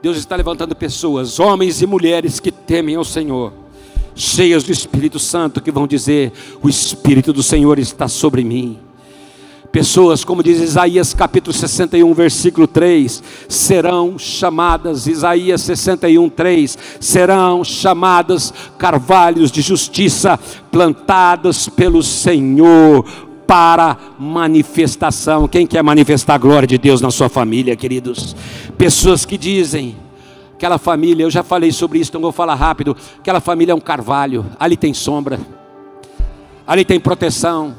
Speaker 2: Deus está levantando pessoas, homens e mulheres que temem ao Senhor, cheias do Espírito Santo, que vão dizer: O Espírito do Senhor está sobre mim pessoas, como diz Isaías capítulo 61, versículo 3, serão chamadas, Isaías 61, 3, serão chamadas carvalhos de justiça, plantadas pelo Senhor para manifestação. Quem quer manifestar a glória de Deus na sua família, queridos? Pessoas que dizem, aquela família, eu já falei sobre isso, então vou falar rápido. Aquela família é um carvalho, ali tem sombra, ali tem proteção,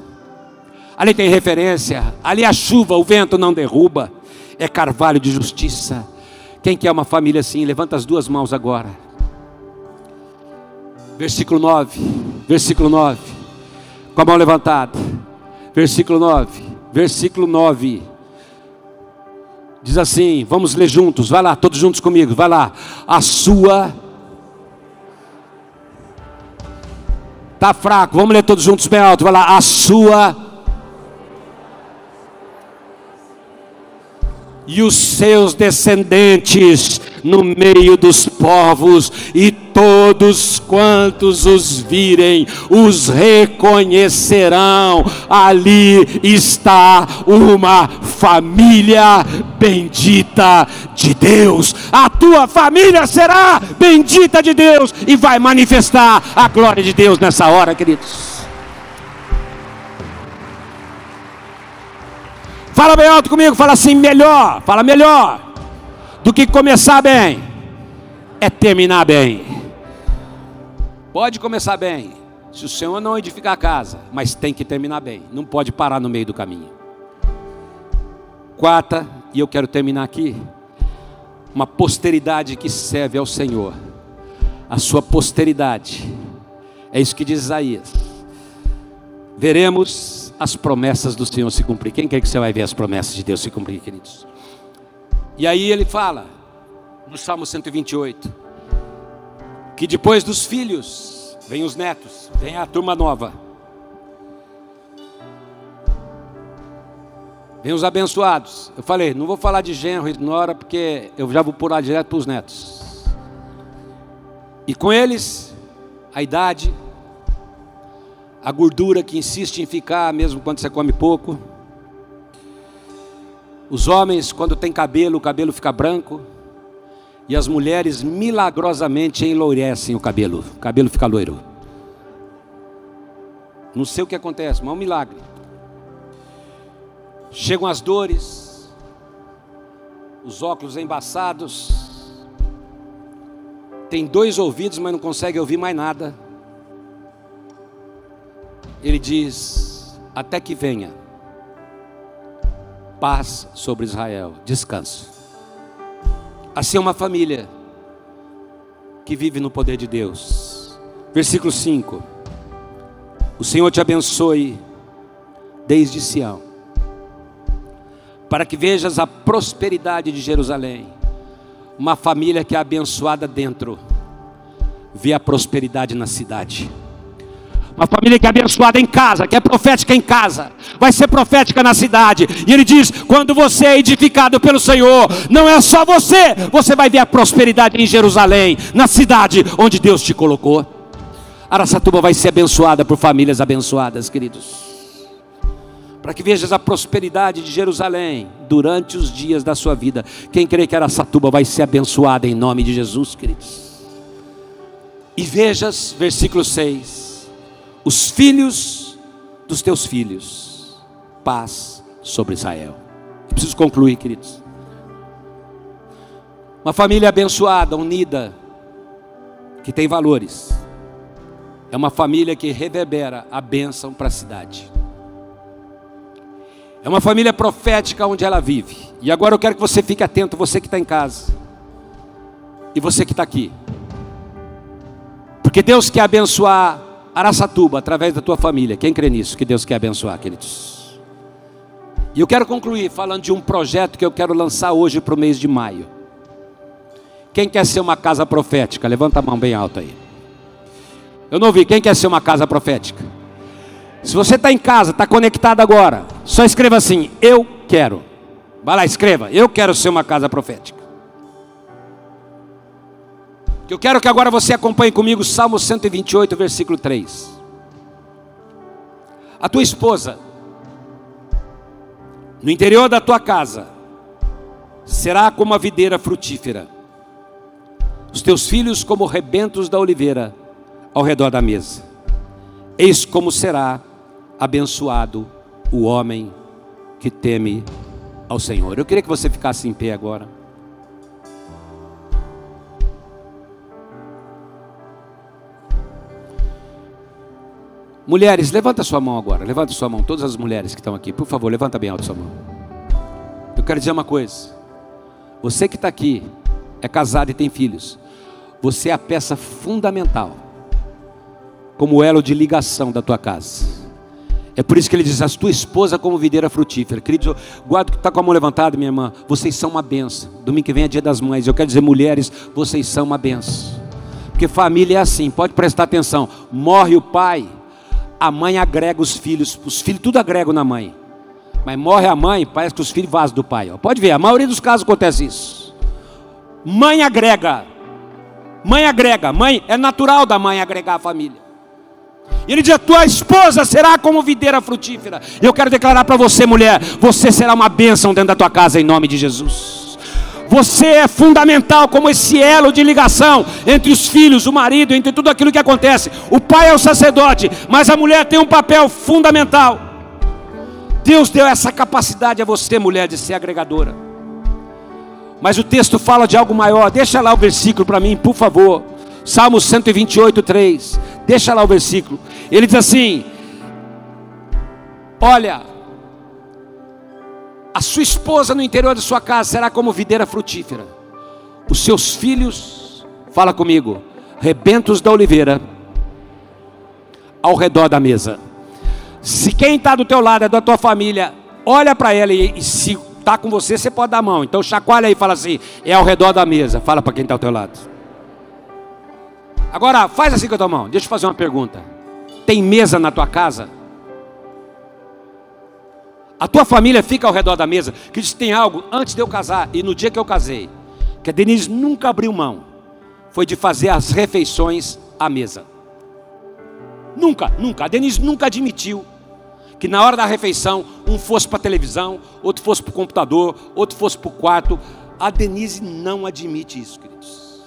Speaker 2: ali tem referência, ali a chuva, o vento não derruba, é carvalho de justiça. Quem quer uma família assim, levanta as duas mãos agora. Versículo 9, versículo 9, com a mão levantada. Versículo 9, versículo 9. Diz assim, vamos ler juntos, vai lá, todos juntos comigo, vai lá. A sua Tá fraco, vamos ler todos juntos bem alto. Vai lá, a sua e os seus descendentes no meio dos povos, e todos quantos os virem os reconhecerão. Ali está uma família bendita de Deus. A tua família será bendita de Deus e vai manifestar a glória de Deus nessa hora, queridos. Fala bem alto comigo, fala assim: melhor, fala melhor do que começar bem é terminar bem. Pode começar bem, Se o Senhor não edificar a casa, mas tem que terminar bem, não pode parar no meio do caminho. Quarta, e eu quero terminar aqui, uma posteridade que serve ao Senhor. A sua posteridade. É isso que diz Isaías. Veremos as promessas do Senhor se cumprir. Quem quer que você vai ver as promessas de Deus se cumprir, queridos? E aí ele fala, no Salmo 128, que depois dos filhos vem os netos, vem a turma nova. Vem os abençoados. Eu falei, não vou falar de genro e nora, porque eu já vou pular direto para os netos. E com eles, a idade, a gordura que insiste em ficar, mesmo quando você come pouco. Os homens, quando tem cabelo, o cabelo fica branco. E as mulheres milagrosamente enlourecem o cabelo. O cabelo fica loiro. Não sei o que acontece, mas é um milagre. Chegam as dores, os óculos embaçados. Tem dois ouvidos, mas não consegue ouvir mais nada. Ele diz: Até que venha paz sobre Israel, descanso. Assim é uma família que vive no poder de Deus. Versículo 5: O Senhor te abençoe desde Sião, para que vejas a prosperidade de Jerusalém. Uma família que é abençoada dentro, vê a prosperidade na cidade. Uma família que é abençoada em casa, que é profética em casa, vai ser profética na cidade. E ele diz: quando você é edificado pelo Senhor, não é só você, você vai ver a prosperidade em Jerusalém, na cidade onde Deus te colocou. Araçatuba vai ser abençoada por famílias abençoadas, queridos. Para que vejas a prosperidade de Jerusalém durante os dias da sua vida. Quem crê que Araçatuba vai ser abençoada em nome de Jesus, queridos. E vejas, versículo 6 os filhos dos teus filhos. Paz sobre Israel. Eu preciso concluir, queridos. Uma família abençoada, unida, que tem valores. É uma família que reverbera a bênção para a cidade. É uma família profética onde ela vive. E agora eu quero que você fique atento, você que está em casa. E você que está aqui. Porque Deus quer abençoar Araçatuba, através da tua família. Quem crê nisso? Que Deus quer abençoar, queridos. E eu quero concluir falando de um projeto que eu quero lançar hoje para o mês de maio. Quem quer ser uma casa profética? Levanta a mão bem alta aí. Eu não ouvi. Quem quer ser uma casa profética? Se você está em casa, está conectado agora, só escreva assim: Eu quero. Vai lá, escreva: Eu quero ser uma casa profética. Eu quero que agora você acompanhe comigo Salmo 128, versículo 3. A tua esposa, no interior da tua casa, será como a videira frutífera, os teus filhos como rebentos da oliveira ao redor da mesa. Eis como será abençoado o homem que teme ao Senhor. Eu queria que você ficasse em pé agora. Mulheres, levanta sua mão agora. Levanta sua mão, todas as mulheres que estão aqui. Por favor, levanta bem alto sua mão. Eu quero dizer uma coisa. Você que está aqui, é casado e tem filhos. Você é a peça fundamental, como elo de ligação da tua casa. É por isso que ele diz: a tua esposa como videira frutífera. Queridos, guarda que está com a mão levantada, minha irmã. Vocês são uma benção. Domingo que vem é dia das mães. Eu quero dizer, mulheres, vocês são uma benção. Porque família é assim, pode prestar atenção. Morre o pai, a mãe agrega os filhos, os filhos tudo agregam na mãe. Mas morre a mãe, parece que os filhos vazam do pai. Ó. Pode ver, a maioria dos casos acontece isso. Mãe agrega. Mãe agrega. Mãe, é natural da mãe agregar a família. E ele diz: tua esposa será como videira frutífera. E eu quero declarar para você, mulher: você será uma bênção dentro da tua casa, em nome de Jesus. Você é fundamental como esse elo de ligação entre os filhos, o marido, entre tudo aquilo que acontece. O pai é o sacerdote, mas a mulher tem um papel fundamental. Deus deu essa capacidade a você, mulher, de ser agregadora. Mas o texto fala de algo maior. Deixa lá o versículo para mim, por favor. Salmo 128, 3. Deixa lá o versículo. Ele diz assim: Olha, a sua esposa no interior de sua casa será como videira frutífera. Os seus filhos, fala comigo, rebentos da oliveira ao redor da mesa. Se quem está do teu lado é da tua família, olha para ela e, e se está com você, você pode dar a mão. Então chacoalha aí e fala assim: é ao redor da mesa. Fala para quem está ao teu lado. Agora, faz assim com a tua mão. Deixa eu fazer uma pergunta. Tem mesa na tua casa? A tua família fica ao redor da mesa. Que diz tem algo antes de eu casar e no dia que eu casei, que a Denise nunca abriu mão, foi de fazer as refeições à mesa. Nunca, nunca. A Denise nunca admitiu que na hora da refeição um fosse para a televisão, outro fosse para o computador, outro fosse para o quarto. A Denise não admite isso, queridos.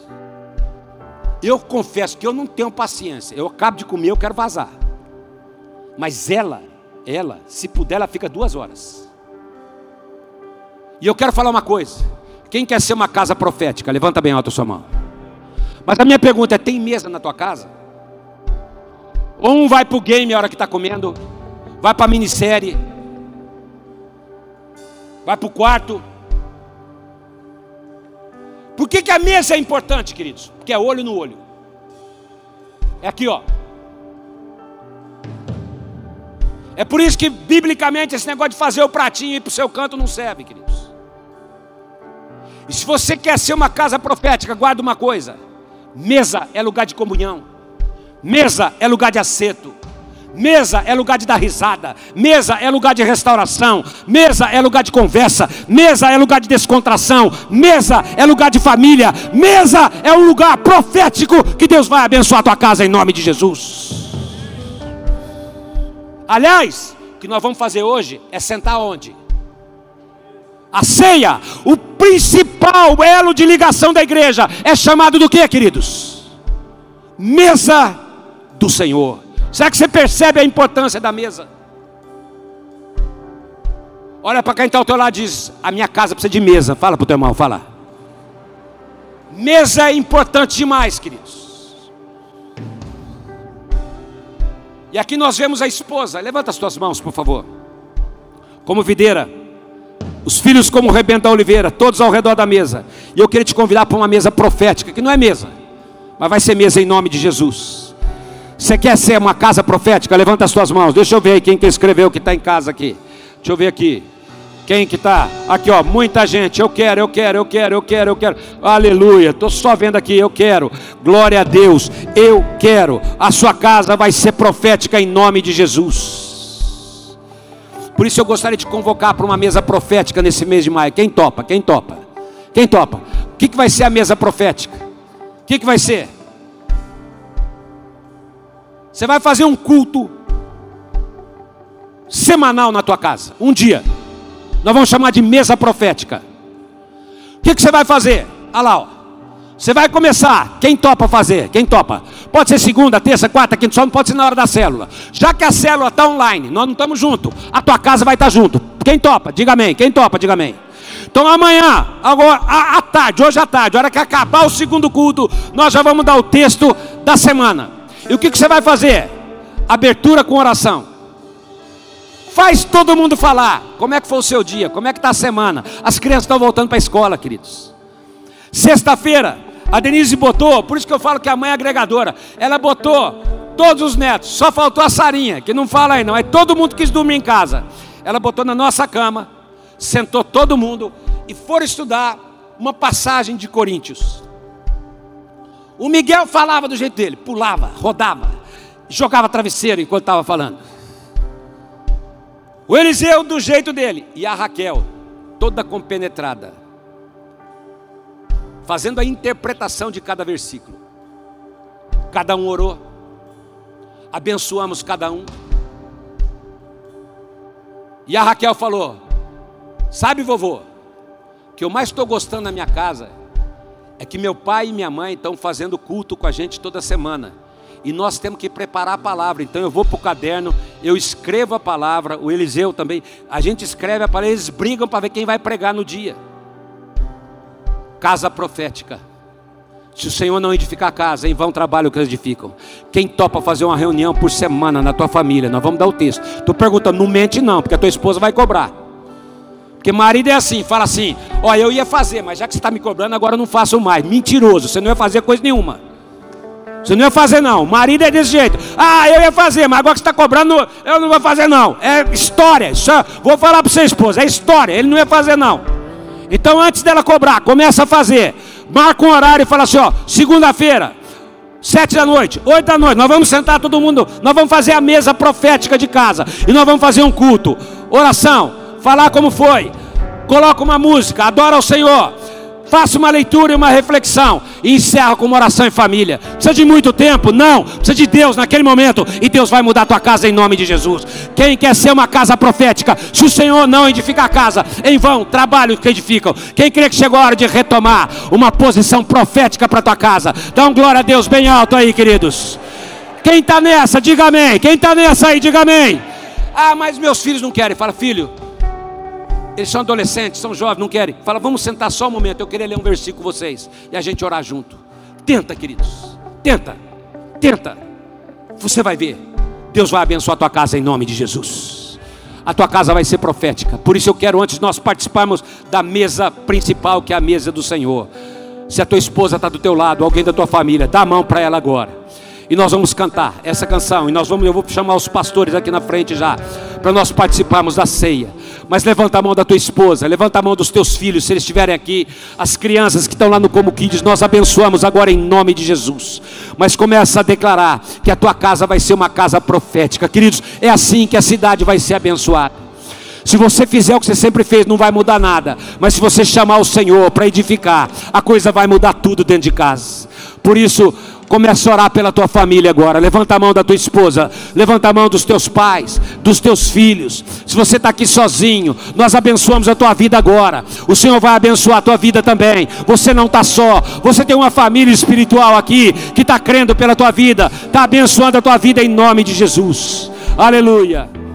Speaker 2: Eu confesso que eu não tenho paciência. Eu acabo de comer, eu quero vazar. Mas ela ela, se puder, ela fica duas horas. E eu quero falar uma coisa. Quem quer ser uma casa profética? Levanta bem alto a sua mão. Mas a minha pergunta é: tem mesa na tua casa? Ou um vai para o game a hora que está comendo, vai para a minissérie, vai para o quarto. Por que, que a mesa é importante, queridos? Porque é olho no olho. É aqui, ó. É por isso que, biblicamente, esse negócio de fazer o pratinho e ir para o seu canto não serve, queridos. E se você quer ser uma casa profética, guarda uma coisa: mesa é lugar de comunhão, mesa é lugar de acerto, mesa é lugar de dar risada, mesa é lugar de restauração, mesa é lugar de conversa, mesa é lugar de descontração, mesa é lugar de família, mesa é um lugar profético que Deus vai abençoar a tua casa em nome de Jesus. Aliás, o que nós vamos fazer hoje é sentar onde? A ceia, o principal elo de ligação da igreja, é chamado do que, queridos? Mesa do Senhor. Será que você percebe a importância da mesa? Olha para quem está ao teu lado e diz: A minha casa precisa de mesa. Fala para o teu irmão, fala. Mesa é importante demais, queridos. E aqui nós vemos a esposa. Levanta as tuas mãos, por favor. Como videira. Os filhos como rebento da oliveira, todos ao redor da mesa. E eu queria te convidar para uma mesa profética, que não é mesa, mas vai ser mesa em nome de Jesus. Você quer ser uma casa profética? Levanta as tuas mãos. Deixa eu ver quem que escreveu que está em casa aqui. Deixa eu ver aqui. Quem que está? Aqui, ó, muita gente. Eu quero, eu quero, eu quero, eu quero, eu quero. Aleluia. Estou só vendo aqui, eu quero. Glória a Deus. Eu quero. A sua casa vai ser profética em nome de Jesus. Por isso eu gostaria de convocar para uma mesa profética nesse mês de maio. Quem topa? Quem topa? Quem topa? O que, que vai ser a mesa profética? O que, que vai ser? Você vai fazer um culto semanal na tua casa, um dia. Nós vamos chamar de mesa profética. O que, que você vai fazer? Olha lá, ó. Você vai começar. Quem topa fazer? Quem topa? Pode ser segunda, terça, quarta, quinta, só não pode ser na hora da célula. Já que a célula está online, nós não estamos juntos. A tua casa vai estar tá junto. Quem topa? Diga amém. Quem topa? Diga amém. Então amanhã, agora à, tarde, hoje à tarde, hora que acabar o segundo culto, nós já vamos dar o texto da semana. E o que, que você vai fazer? Abertura com oração. Faz todo mundo falar. Como é que foi o seu dia? Como é que está a semana? As crianças estão voltando para a escola, queridos. Sexta-feira, a Denise botou, por isso que eu falo que a mãe é agregadora. Ela botou todos os netos, só faltou a Sarinha, que não fala aí não. É todo mundo quis dormir em casa. Ela botou na nossa cama, sentou todo mundo e foram estudar uma passagem de Coríntios. O Miguel falava do jeito dele, pulava, rodava, jogava travesseiro enquanto estava falando. O Eliseu do jeito dele. E a Raquel, toda compenetrada, fazendo a interpretação de cada versículo. Cada um orou, abençoamos cada um. E a Raquel falou: Sabe, vovô, que eu mais estou gostando na minha casa é que meu pai e minha mãe estão fazendo culto com a gente toda semana e nós temos que preparar a palavra. Então eu vou para o caderno, eu escrevo a palavra, o Eliseu também, a gente escreve a palavra, eles brigam para ver quem vai pregar no dia. Casa profética. Se o Senhor não edificar a casa, em vão trabalho que eles edificam. Quem topa fazer uma reunião por semana na tua família, nós vamos dar o texto. Tu perguntando, não mente não, porque a tua esposa vai cobrar. Porque marido é assim, fala assim: Ó, eu ia fazer, mas já que você está me cobrando, agora eu não faço mais. Mentiroso, você não ia fazer coisa nenhuma. Você não ia fazer não. Marido é desse jeito. Ah, eu ia fazer, mas agora que você está cobrando, eu não vou fazer não. É história. Isso é, vou falar para você, esposa, é história. Ele não ia fazer não. Então antes dela cobrar, começa a fazer marca um horário e fala assim: ó, segunda-feira, sete da noite, oito da noite, nós vamos sentar todo mundo, nós vamos fazer a mesa profética de casa, e nós vamos fazer um culto, oração, falar como foi, coloca uma música, adora o Senhor, Faça uma leitura e uma reflexão e encerra com uma oração em família. Precisa de muito tempo? Não. Precisa de Deus naquele momento e Deus vai mudar a tua casa em nome de Jesus. Quem quer ser uma casa profética, se o Senhor não edificar a casa, em vão, trabalho que edificam. Quem crê que chegou a hora de retomar uma posição profética para tua casa? Dá um glória a Deus bem alto aí, queridos. Quem está nessa, diga amém. Quem está nessa aí, diga amém. Ah, mas meus filhos não querem. Fala, filho, eles são adolescentes, são jovens, não querem. Fala, vamos sentar só um momento. Eu queria ler um versículo com vocês e a gente orar junto. Tenta, queridos. Tenta. Tenta. Você vai ver. Deus vai abençoar a tua casa em nome de Jesus. A tua casa vai ser profética. Por isso eu quero, antes nós participarmos da mesa principal, que é a mesa do Senhor. Se a tua esposa está do teu lado, alguém da tua família, dá a mão para ela agora. E nós vamos cantar essa canção. E nós vamos, eu vou chamar os pastores aqui na frente já, para nós participarmos da ceia. Mas levanta a mão da tua esposa, levanta a mão dos teus filhos, se eles estiverem aqui, as crianças que estão lá no Como Kids, nós abençoamos agora em nome de Jesus. Mas começa a declarar que a tua casa vai ser uma casa profética, queridos. É assim que a cidade vai ser abençoada. Se você fizer o que você sempre fez, não vai mudar nada. Mas se você chamar o Senhor para edificar, a coisa vai mudar tudo dentro de casa. Por isso, Começa a orar pela tua família agora. Levanta a mão da tua esposa. Levanta a mão dos teus pais, dos teus filhos. Se você está aqui sozinho, nós abençoamos a tua vida agora. O Senhor vai abençoar a tua vida também. Você não está só. Você tem uma família espiritual aqui que está crendo pela tua vida. Está abençoando a tua vida em nome de Jesus. Aleluia.